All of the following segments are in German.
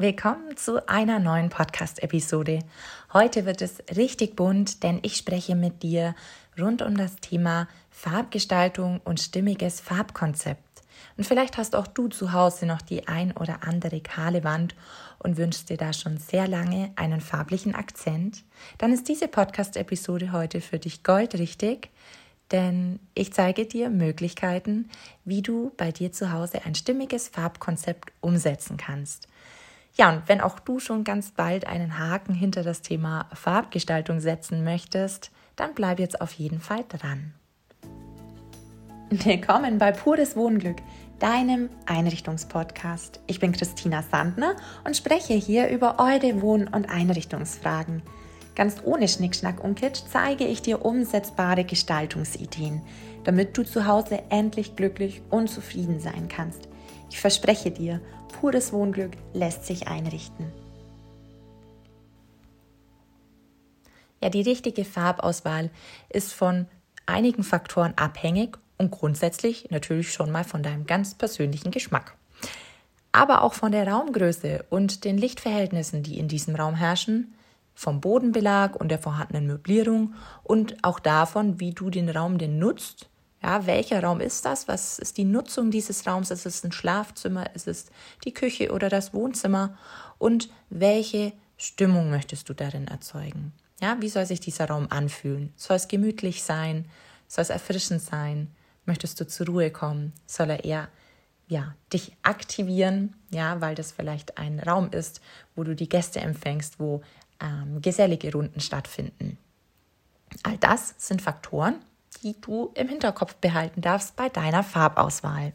Willkommen zu einer neuen Podcast-Episode. Heute wird es richtig bunt, denn ich spreche mit dir rund um das Thema Farbgestaltung und stimmiges Farbkonzept. Und vielleicht hast auch du zu Hause noch die ein oder andere kahle Wand und wünschst dir da schon sehr lange einen farblichen Akzent. Dann ist diese Podcast-Episode heute für dich goldrichtig, denn ich zeige dir Möglichkeiten, wie du bei dir zu Hause ein stimmiges Farbkonzept umsetzen kannst. Ja, und wenn auch du schon ganz bald einen Haken hinter das Thema Farbgestaltung setzen möchtest, dann bleib jetzt auf jeden Fall dran. Willkommen bei Pures Wohnglück, deinem Einrichtungspodcast. Ich bin Christina Sandner und spreche hier über eure Wohn- und Einrichtungsfragen. Ganz ohne Schnickschnack und Kitsch zeige ich dir umsetzbare Gestaltungsideen, damit du zu Hause endlich glücklich und zufrieden sein kannst. Ich verspreche dir, pures Wohnglück lässt sich einrichten. Ja, die richtige Farbauswahl ist von einigen Faktoren abhängig und grundsätzlich natürlich schon mal von deinem ganz persönlichen Geschmack. Aber auch von der Raumgröße und den Lichtverhältnissen, die in diesem Raum herrschen, vom Bodenbelag und der vorhandenen Möblierung und auch davon, wie du den Raum denn nutzt ja, welcher Raum ist das? Was ist die Nutzung dieses Raums? Ist es ein Schlafzimmer? Ist es die Küche oder das Wohnzimmer? Und welche Stimmung möchtest du darin erzeugen? Ja, wie soll sich dieser Raum anfühlen? Soll es gemütlich sein? Soll es erfrischend sein? Möchtest du zur Ruhe kommen? Soll er eher ja, dich aktivieren, ja, weil das vielleicht ein Raum ist, wo du die Gäste empfängst, wo ähm, gesellige Runden stattfinden. All das sind Faktoren, die du im Hinterkopf behalten darfst bei deiner Farbauswahl.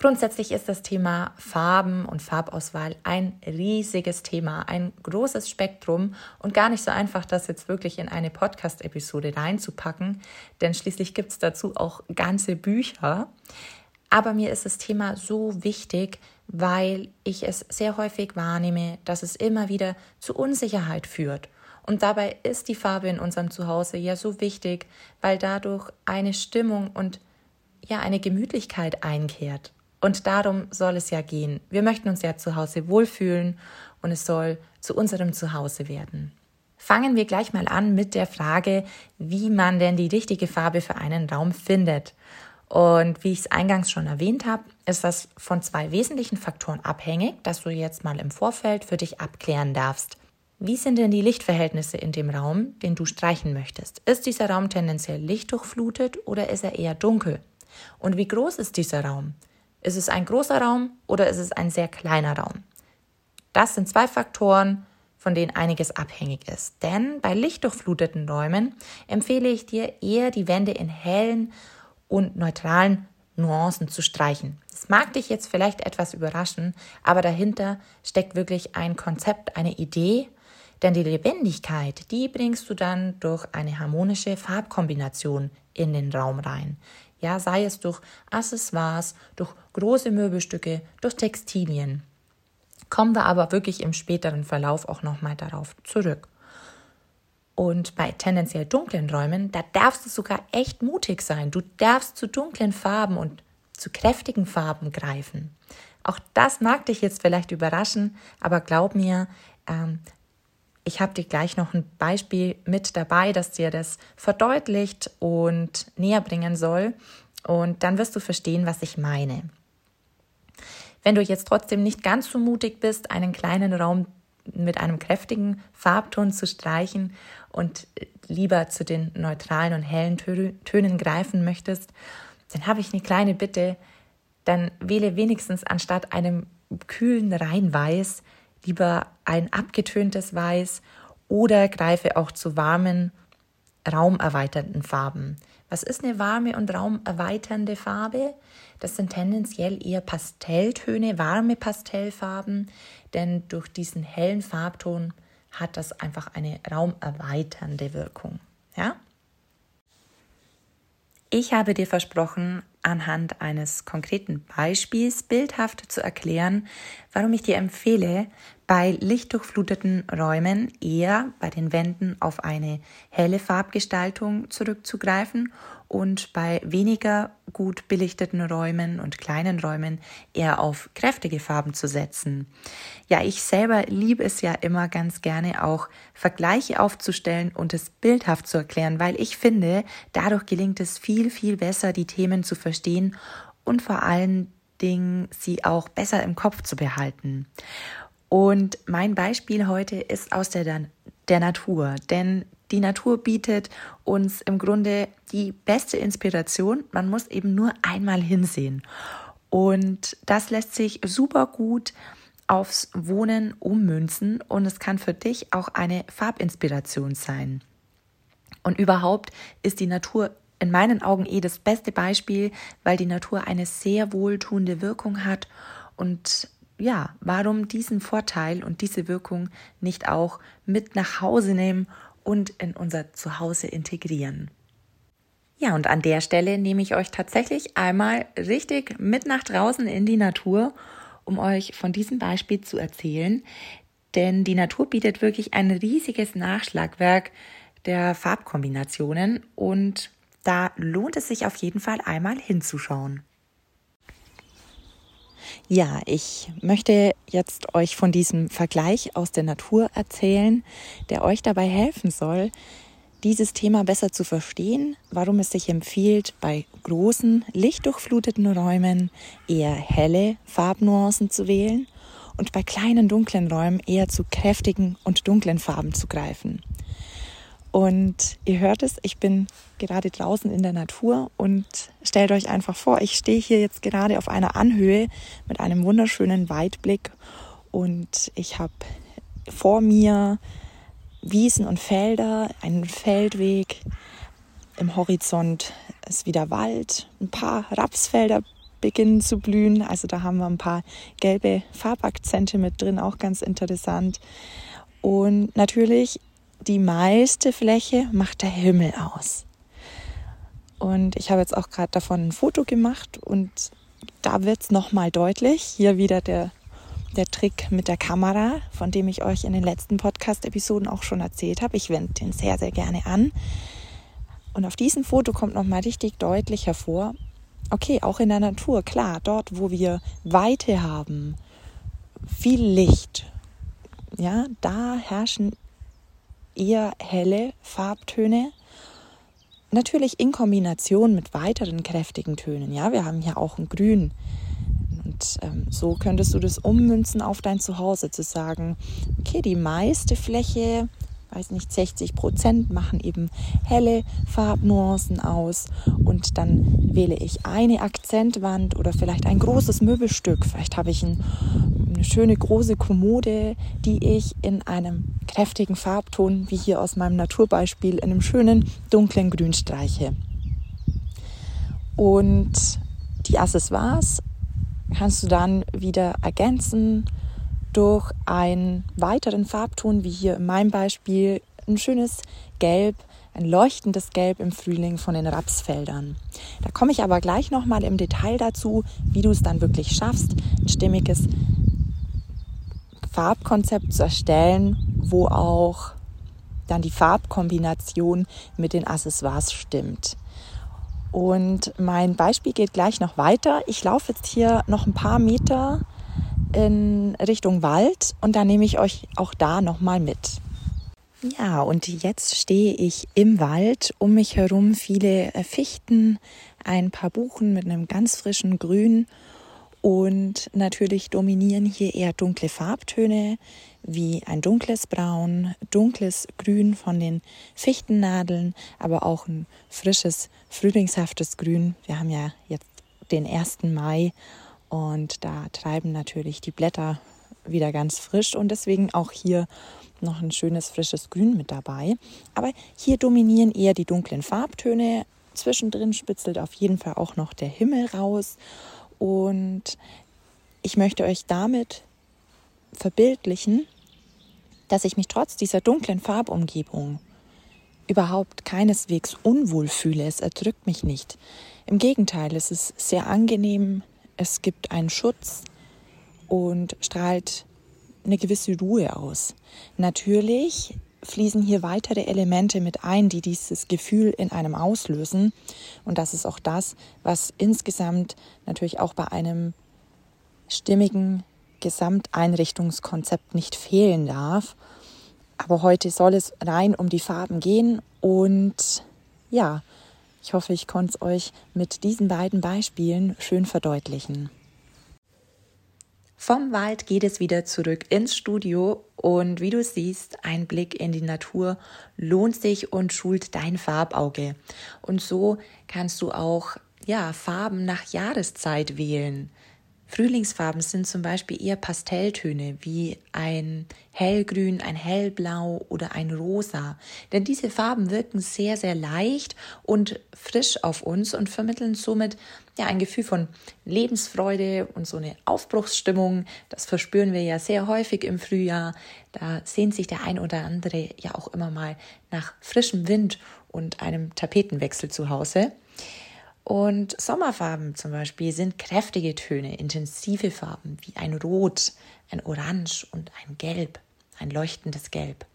Grundsätzlich ist das Thema Farben und Farbauswahl ein riesiges Thema, ein großes Spektrum und gar nicht so einfach, das jetzt wirklich in eine Podcast-Episode reinzupacken, denn schließlich gibt es dazu auch ganze Bücher. Aber mir ist das Thema so wichtig, weil ich es sehr häufig wahrnehme, dass es immer wieder zu Unsicherheit führt und dabei ist die Farbe in unserem Zuhause ja so wichtig, weil dadurch eine Stimmung und ja eine Gemütlichkeit einkehrt. Und darum soll es ja gehen. Wir möchten uns ja zu Hause wohlfühlen und es soll zu unserem Zuhause werden. Fangen wir gleich mal an mit der Frage, wie man denn die richtige Farbe für einen Raum findet. Und wie ich es eingangs schon erwähnt habe, ist das von zwei wesentlichen Faktoren abhängig, dass du jetzt mal im Vorfeld für dich abklären darfst. Wie sind denn die Lichtverhältnisse in dem Raum, den du streichen möchtest? Ist dieser Raum tendenziell lichtdurchflutet oder ist er eher dunkel? Und wie groß ist dieser Raum? Ist es ein großer Raum oder ist es ein sehr kleiner Raum? Das sind zwei Faktoren, von denen einiges abhängig ist. Denn bei lichtdurchfluteten Räumen empfehle ich dir eher die Wände in hellen und neutralen Nuancen zu streichen. Das mag dich jetzt vielleicht etwas überraschen, aber dahinter steckt wirklich ein Konzept, eine Idee denn die Lebendigkeit, die bringst du dann durch eine harmonische Farbkombination in den Raum rein. Ja, sei es durch Accessoires, durch große Möbelstücke, durch Textilien. Kommen wir aber wirklich im späteren Verlauf auch nochmal darauf zurück. Und bei tendenziell dunklen Räumen, da darfst du sogar echt mutig sein. Du darfst zu dunklen Farben und zu kräftigen Farben greifen. Auch das mag dich jetzt vielleicht überraschen, aber glaub mir, ähm, ich habe dir gleich noch ein Beispiel mit dabei, das dir das verdeutlicht und näher bringen soll. Und dann wirst du verstehen, was ich meine. Wenn du jetzt trotzdem nicht ganz so mutig bist, einen kleinen Raum mit einem kräftigen Farbton zu streichen und lieber zu den neutralen und hellen Tönen greifen möchtest, dann habe ich eine kleine Bitte. Dann wähle wenigstens anstatt einem kühlen Reinweiß lieber ein abgetöntes Weiß oder greife auch zu warmen, raumerweiternden Farben. Was ist eine warme und raumerweiternde Farbe? Das sind tendenziell eher Pastelltöne, warme Pastellfarben, denn durch diesen hellen Farbton hat das einfach eine raumerweiternde Wirkung. Ja? Ich habe dir versprochen, anhand eines konkreten Beispiels bildhaft zu erklären, warum ich dir empfehle, bei lichtdurchfluteten Räumen eher bei den Wänden auf eine helle Farbgestaltung zurückzugreifen und bei weniger gut belichteten Räumen und kleinen Räumen eher auf kräftige Farben zu setzen. Ja, ich selber liebe es ja immer ganz gerne auch Vergleiche aufzustellen und es bildhaft zu erklären, weil ich finde, dadurch gelingt es viel, viel besser, die Themen zu verstehen und vor allen Dingen sie auch besser im Kopf zu behalten. Und mein Beispiel heute ist aus der, der Natur, denn die Natur bietet uns im Grunde die beste Inspiration. Man muss eben nur einmal hinsehen. Und das lässt sich super gut aufs Wohnen ummünzen und es kann für dich auch eine Farbinspiration sein. Und überhaupt ist die Natur in meinen Augen eh das beste Beispiel, weil die Natur eine sehr wohltuende Wirkung hat und ja, warum diesen Vorteil und diese Wirkung nicht auch mit nach Hause nehmen und in unser Zuhause integrieren. Ja, und an der Stelle nehme ich euch tatsächlich einmal richtig mit nach draußen in die Natur, um euch von diesem Beispiel zu erzählen. Denn die Natur bietet wirklich ein riesiges Nachschlagwerk der Farbkombinationen und da lohnt es sich auf jeden Fall einmal hinzuschauen. Ja, ich möchte jetzt euch von diesem Vergleich aus der Natur erzählen, der euch dabei helfen soll, dieses Thema besser zu verstehen, warum es sich empfiehlt, bei großen, lichtdurchfluteten Räumen eher helle Farbnuancen zu wählen und bei kleinen, dunklen Räumen eher zu kräftigen und dunklen Farben zu greifen. Und ihr hört es, ich bin gerade draußen in der Natur und stellt euch einfach vor, ich stehe hier jetzt gerade auf einer Anhöhe mit einem wunderschönen Weitblick und ich habe vor mir Wiesen und Felder, einen Feldweg, im Horizont ist wieder Wald, ein paar Rapsfelder beginnen zu blühen, also da haben wir ein paar gelbe Farbakzente mit drin, auch ganz interessant. Und natürlich die meiste Fläche macht der Himmel aus. Und ich habe jetzt auch gerade davon ein Foto gemacht und da wird es nochmal deutlich. Hier wieder der, der Trick mit der Kamera, von dem ich euch in den letzten Podcast-Episoden auch schon erzählt habe. Ich wende den sehr, sehr gerne an. Und auf diesem Foto kommt nochmal richtig deutlich hervor, okay, auch in der Natur, klar, dort, wo wir Weite haben, viel Licht, ja, da herrschen eher helle Farbtöne. Natürlich in Kombination mit weiteren kräftigen Tönen. Ja, wir haben hier auch ein Grün. Und ähm, so könntest du das ummünzen auf dein Zuhause, zu sagen, okay, die meiste Fläche weiß nicht, 60 Prozent machen eben helle Farbnuancen aus und dann wähle ich eine Akzentwand oder vielleicht ein großes Möbelstück. Vielleicht habe ich ein, eine schöne große Kommode, die ich in einem kräftigen Farbton, wie hier aus meinem Naturbeispiel, in einem schönen dunklen Grün streiche. Und die Accessoires kannst du dann wieder ergänzen durch einen weiteren Farbton, wie hier in meinem Beispiel ein schönes Gelb, ein leuchtendes Gelb im Frühling von den Rapsfeldern. Da komme ich aber gleich nochmal im Detail dazu, wie du es dann wirklich schaffst, ein stimmiges Farbkonzept zu erstellen, wo auch dann die Farbkombination mit den Accessoires stimmt. Und mein Beispiel geht gleich noch weiter. Ich laufe jetzt hier noch ein paar Meter in Richtung Wald und da nehme ich euch auch da nochmal mit. Ja, und jetzt stehe ich im Wald, um mich herum viele äh, Fichten, ein paar Buchen mit einem ganz frischen Grün und natürlich dominieren hier eher dunkle Farbtöne wie ein dunkles Braun, dunkles Grün von den Fichtennadeln, aber auch ein frisches, frühlingshaftes Grün. Wir haben ja jetzt den 1. Mai und da treiben natürlich die Blätter wieder ganz frisch und deswegen auch hier noch ein schönes frisches Grün mit dabei. Aber hier dominieren eher die dunklen Farbtöne. Zwischendrin spitzelt auf jeden Fall auch noch der Himmel raus. Und ich möchte euch damit verbildlichen, dass ich mich trotz dieser dunklen Farbumgebung überhaupt keineswegs unwohl fühle. Es erdrückt mich nicht. Im Gegenteil, es ist sehr angenehm, es gibt einen Schutz und strahlt eine gewisse Ruhe aus. Natürlich fließen hier weitere Elemente mit ein, die dieses Gefühl in einem auslösen. Und das ist auch das, was insgesamt natürlich auch bei einem stimmigen Gesamteinrichtungskonzept nicht fehlen darf. Aber heute soll es rein um die Farben gehen und ja, ich hoffe, ich konnte es euch mit diesen beiden Beispielen schön verdeutlichen. Vom Wald geht es wieder zurück ins Studio und wie du siehst, ein Blick in die Natur lohnt sich und schult dein Farbauge. Und so kannst du auch ja, Farben nach Jahreszeit wählen. Frühlingsfarben sind zum Beispiel eher Pastelltöne wie ein hellgrün, ein hellblau oder ein rosa. Denn diese Farben wirken sehr, sehr leicht und frisch auf uns und vermitteln somit ja ein Gefühl von Lebensfreude und so eine Aufbruchsstimmung. Das verspüren wir ja sehr häufig im Frühjahr. Da sehnt sich der ein oder andere ja auch immer mal nach frischem Wind und einem Tapetenwechsel zu Hause. Und Sommerfarben zum Beispiel sind kräftige Töne, intensive Farben wie ein Rot, ein Orange und ein Gelb, ein leuchtendes Gelb.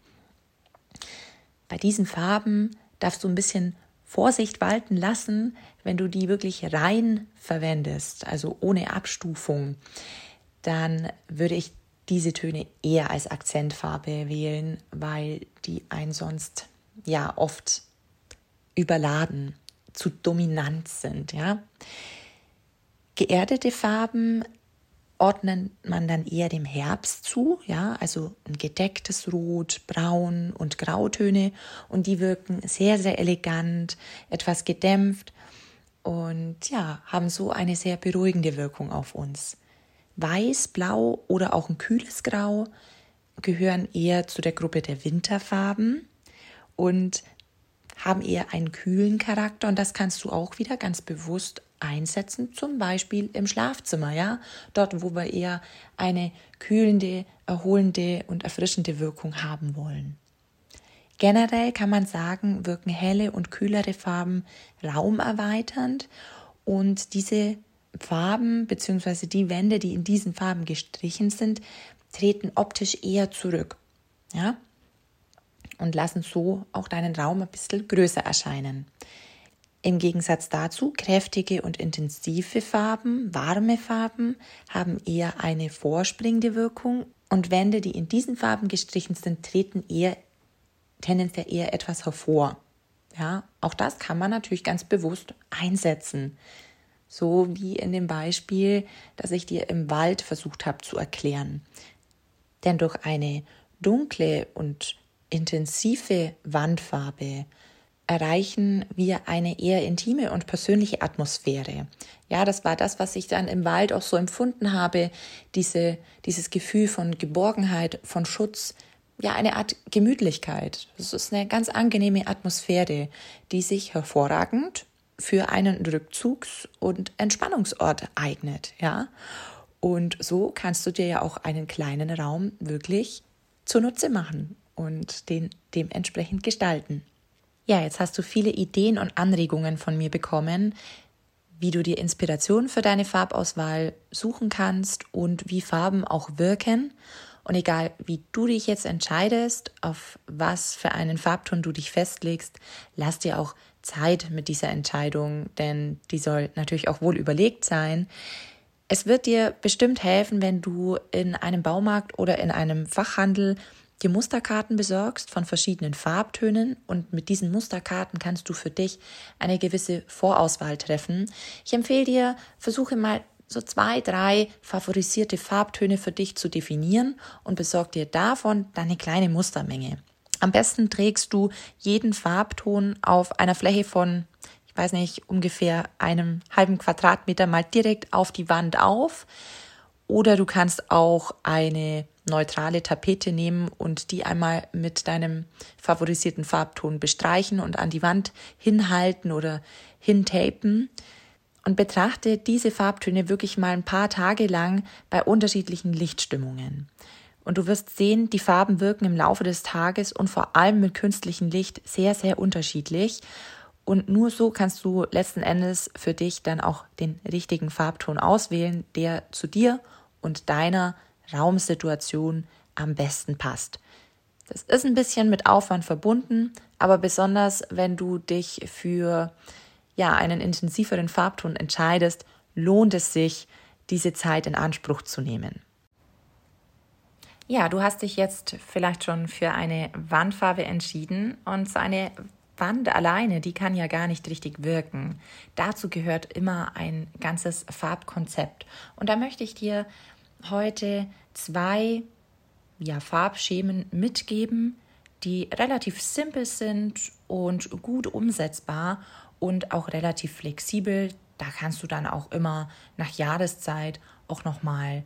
Bei diesen Farben darfst du ein bisschen Vorsicht walten lassen, wenn du die wirklich rein verwendest, also ohne Abstufung, dann würde ich diese Töne eher als Akzentfarbe wählen, weil die einen sonst ja oft überladen zu dominant sind. Ja? Geerdete Farben ordnet man dann eher dem Herbst zu, ja, also ein gedecktes Rot, Braun und Grautöne und die wirken sehr, sehr elegant, etwas gedämpft und ja, haben so eine sehr beruhigende Wirkung auf uns. Weiß, Blau oder auch ein kühles Grau gehören eher zu der Gruppe der Winterfarben und haben eher einen kühlen Charakter und das kannst du auch wieder ganz bewusst einsetzen, zum Beispiel im Schlafzimmer, ja, dort, wo wir eher eine kühlende, erholende und erfrischende Wirkung haben wollen. Generell kann man sagen, wirken helle und kühlere Farben raumerweiternd und diese Farben bzw. die Wände, die in diesen Farben gestrichen sind, treten optisch eher zurück. Ja? Und lassen so auch deinen Raum ein bisschen größer erscheinen. Im Gegensatz dazu, kräftige und intensive Farben, warme Farben haben eher eine vorspringende Wirkung und Wände, die in diesen Farben gestrichen sind, treten eher tendenziell eher etwas hervor. Ja, auch das kann man natürlich ganz bewusst einsetzen. So wie in dem Beispiel, das ich dir im Wald versucht habe zu erklären. Denn durch eine dunkle und intensive Wandfarbe erreichen wir eine eher intime und persönliche Atmosphäre. Ja, das war das, was ich dann im Wald auch so empfunden habe, diese, dieses Gefühl von Geborgenheit, von Schutz, ja, eine Art Gemütlichkeit. Das ist eine ganz angenehme Atmosphäre, die sich hervorragend für einen Rückzugs- und Entspannungsort eignet, ja. Und so kannst du dir ja auch einen kleinen Raum wirklich zunutze machen und den dementsprechend gestalten. Ja, jetzt hast du viele Ideen und Anregungen von mir bekommen, wie du dir Inspiration für deine Farbauswahl suchen kannst und wie Farben auch wirken. Und egal, wie du dich jetzt entscheidest, auf was für einen Farbton du dich festlegst, lass dir auch Zeit mit dieser Entscheidung, denn die soll natürlich auch wohl überlegt sein. Es wird dir bestimmt helfen, wenn du in einem Baumarkt oder in einem Fachhandel dir Musterkarten besorgst von verschiedenen Farbtönen und mit diesen Musterkarten kannst du für dich eine gewisse Vorauswahl treffen. Ich empfehle dir, versuche mal so zwei, drei favorisierte Farbtöne für dich zu definieren und besorg dir davon deine kleine Mustermenge. Am besten trägst du jeden Farbton auf einer Fläche von, ich weiß nicht, ungefähr einem halben Quadratmeter mal direkt auf die Wand auf. Oder du kannst auch eine neutrale Tapete nehmen und die einmal mit deinem favorisierten Farbton bestreichen und an die Wand hinhalten oder hintapen und betrachte diese Farbtöne wirklich mal ein paar Tage lang bei unterschiedlichen Lichtstimmungen. Und du wirst sehen, die Farben wirken im Laufe des Tages und vor allem mit künstlichem Licht sehr, sehr unterschiedlich. Und nur so kannst du letzten Endes für dich dann auch den richtigen Farbton auswählen, der zu dir und deiner Raumsituation am besten passt. Das ist ein bisschen mit Aufwand verbunden, aber besonders wenn du dich für ja, einen intensiveren Farbton entscheidest, lohnt es sich, diese Zeit in Anspruch zu nehmen. Ja, du hast dich jetzt vielleicht schon für eine Wandfarbe entschieden und so eine Wand alleine, die kann ja gar nicht richtig wirken. Dazu gehört immer ein ganzes Farbkonzept. Und da möchte ich dir heute zwei ja, Farbschemen mitgeben, die relativ simpel sind und gut umsetzbar und auch relativ flexibel. Da kannst du dann auch immer nach Jahreszeit auch noch mal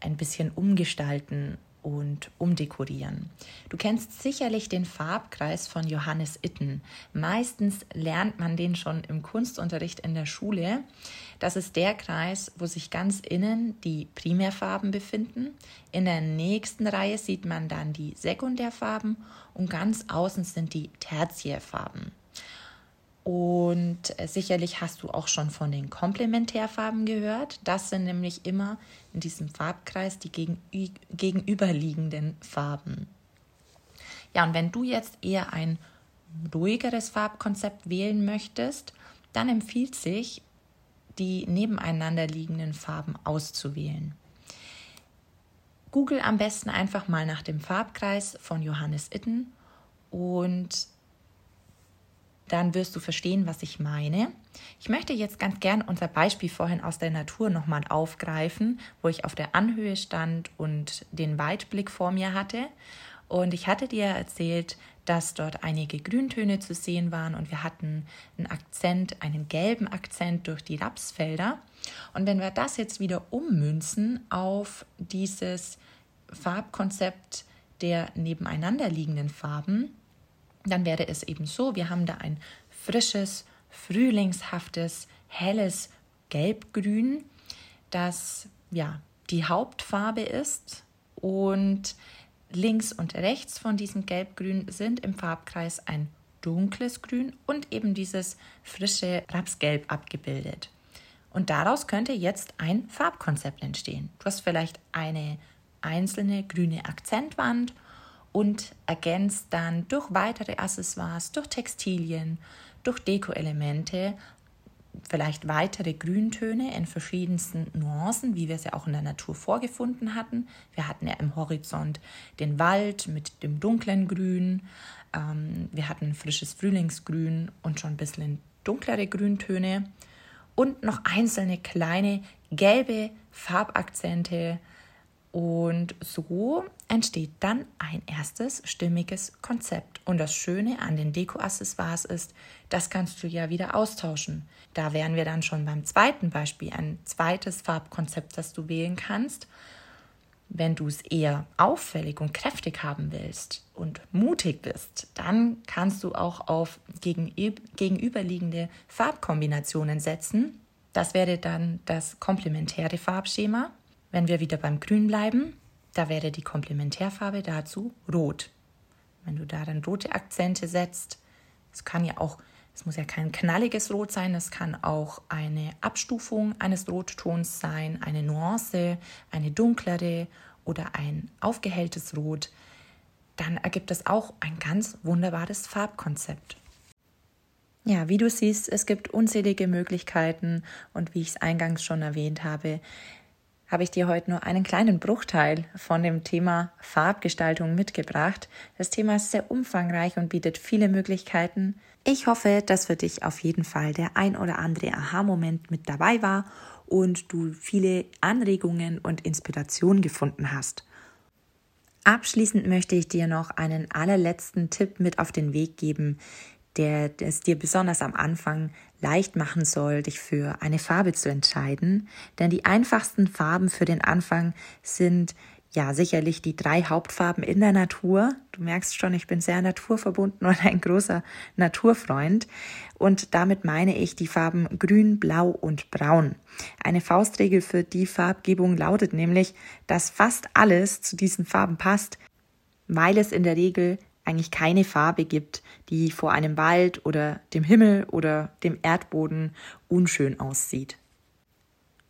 ein bisschen umgestalten und umdekorieren. Du kennst sicherlich den Farbkreis von Johannes Itten. Meistens lernt man den schon im Kunstunterricht in der Schule. Das ist der Kreis, wo sich ganz innen die Primärfarben befinden. In der nächsten Reihe sieht man dann die Sekundärfarben und ganz außen sind die Tertiärfarben. Und äh, sicherlich hast du auch schon von den Komplementärfarben gehört. Das sind nämlich immer in diesem Farbkreis die gegenüberliegenden Farben. Ja, und wenn du jetzt eher ein ruhigeres Farbkonzept wählen möchtest, dann empfiehlt sich, die nebeneinander liegenden Farben auszuwählen. Google am besten einfach mal nach dem Farbkreis von Johannes Itten und dann wirst du verstehen, was ich meine. Ich möchte jetzt ganz gern unser Beispiel vorhin aus der Natur nochmal aufgreifen, wo ich auf der Anhöhe stand und den Weitblick vor mir hatte. Und ich hatte dir erzählt, dass dort einige Grüntöne zu sehen waren und wir hatten einen Akzent, einen gelben Akzent durch die Rapsfelder. Und wenn wir das jetzt wieder ummünzen auf dieses Farbkonzept der nebeneinander liegenden Farben, dann wäre es eben so, wir haben da ein frisches, frühlingshaftes, helles Gelbgrün, das ja die Hauptfarbe ist und links und rechts von diesem Gelbgrün sind im Farbkreis ein dunkles Grün und eben dieses frische Rapsgelb abgebildet. Und daraus könnte jetzt ein Farbkonzept entstehen. Du hast vielleicht eine einzelne grüne Akzentwand und ergänzt dann durch weitere Accessoires, durch Textilien, durch Dekoelemente, vielleicht weitere Grüntöne in verschiedensten Nuancen, wie wir es ja auch in der Natur vorgefunden hatten. Wir hatten ja im Horizont den Wald mit dem dunklen Grün, ähm, wir hatten frisches Frühlingsgrün und schon ein bisschen dunklere Grüntöne und noch einzelne kleine gelbe Farbakzente, und so entsteht dann ein erstes stimmiges Konzept. Und das Schöne an den Deko-Accessoires ist, das kannst du ja wieder austauschen. Da wären wir dann schon beim zweiten Beispiel, ein zweites Farbkonzept, das du wählen kannst. Wenn du es eher auffällig und kräftig haben willst und mutig bist, dann kannst du auch auf gegenüberliegende Farbkombinationen setzen. Das wäre dann das komplementäre Farbschema. Wenn wir wieder beim Grün bleiben, da wäre die Komplementärfarbe dazu rot. Wenn du da dann rote Akzente setzt, es kann ja auch, es muss ja kein knalliges Rot sein, es kann auch eine Abstufung eines Rottons sein, eine Nuance, eine dunklere oder ein aufgehelltes Rot, dann ergibt es auch ein ganz wunderbares Farbkonzept. Ja, wie du siehst, es gibt unzählige Möglichkeiten und wie ich es eingangs schon erwähnt habe, habe ich dir heute nur einen kleinen Bruchteil von dem Thema Farbgestaltung mitgebracht. Das Thema ist sehr umfangreich und bietet viele Möglichkeiten. Ich hoffe, dass für dich auf jeden Fall der ein oder andere Aha-Moment mit dabei war und du viele Anregungen und Inspiration gefunden hast. Abschließend möchte ich dir noch einen allerletzten Tipp mit auf den Weg geben, der es dir besonders am Anfang leicht machen soll, dich für eine Farbe zu entscheiden. Denn die einfachsten Farben für den Anfang sind ja sicherlich die drei Hauptfarben in der Natur. Du merkst schon, ich bin sehr naturverbunden und ein großer Naturfreund. Und damit meine ich die Farben Grün, Blau und Braun. Eine Faustregel für die Farbgebung lautet nämlich, dass fast alles zu diesen Farben passt, weil es in der Regel eigentlich keine Farbe gibt, die vor einem Wald oder dem Himmel oder dem Erdboden unschön aussieht.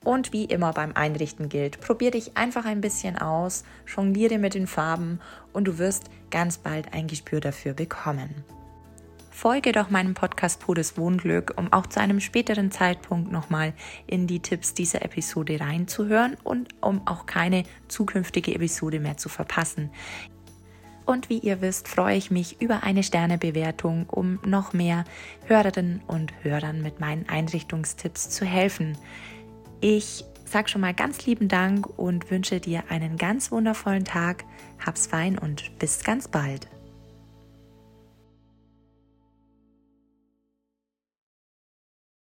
Und wie immer beim Einrichten gilt, probier dich einfach ein bisschen aus, jongliere mit den Farben und du wirst ganz bald ein Gespür dafür bekommen. Folge doch meinem Podcast Podes Wohnglück, um auch zu einem späteren Zeitpunkt nochmal in die Tipps dieser Episode reinzuhören und um auch keine zukünftige Episode mehr zu verpassen. Und wie ihr wisst, freue ich mich über eine Sternebewertung, um noch mehr Hörerinnen und Hörern mit meinen Einrichtungstipps zu helfen. Ich sage schon mal ganz lieben Dank und wünsche dir einen ganz wundervollen Tag. Hab's fein und bis ganz bald.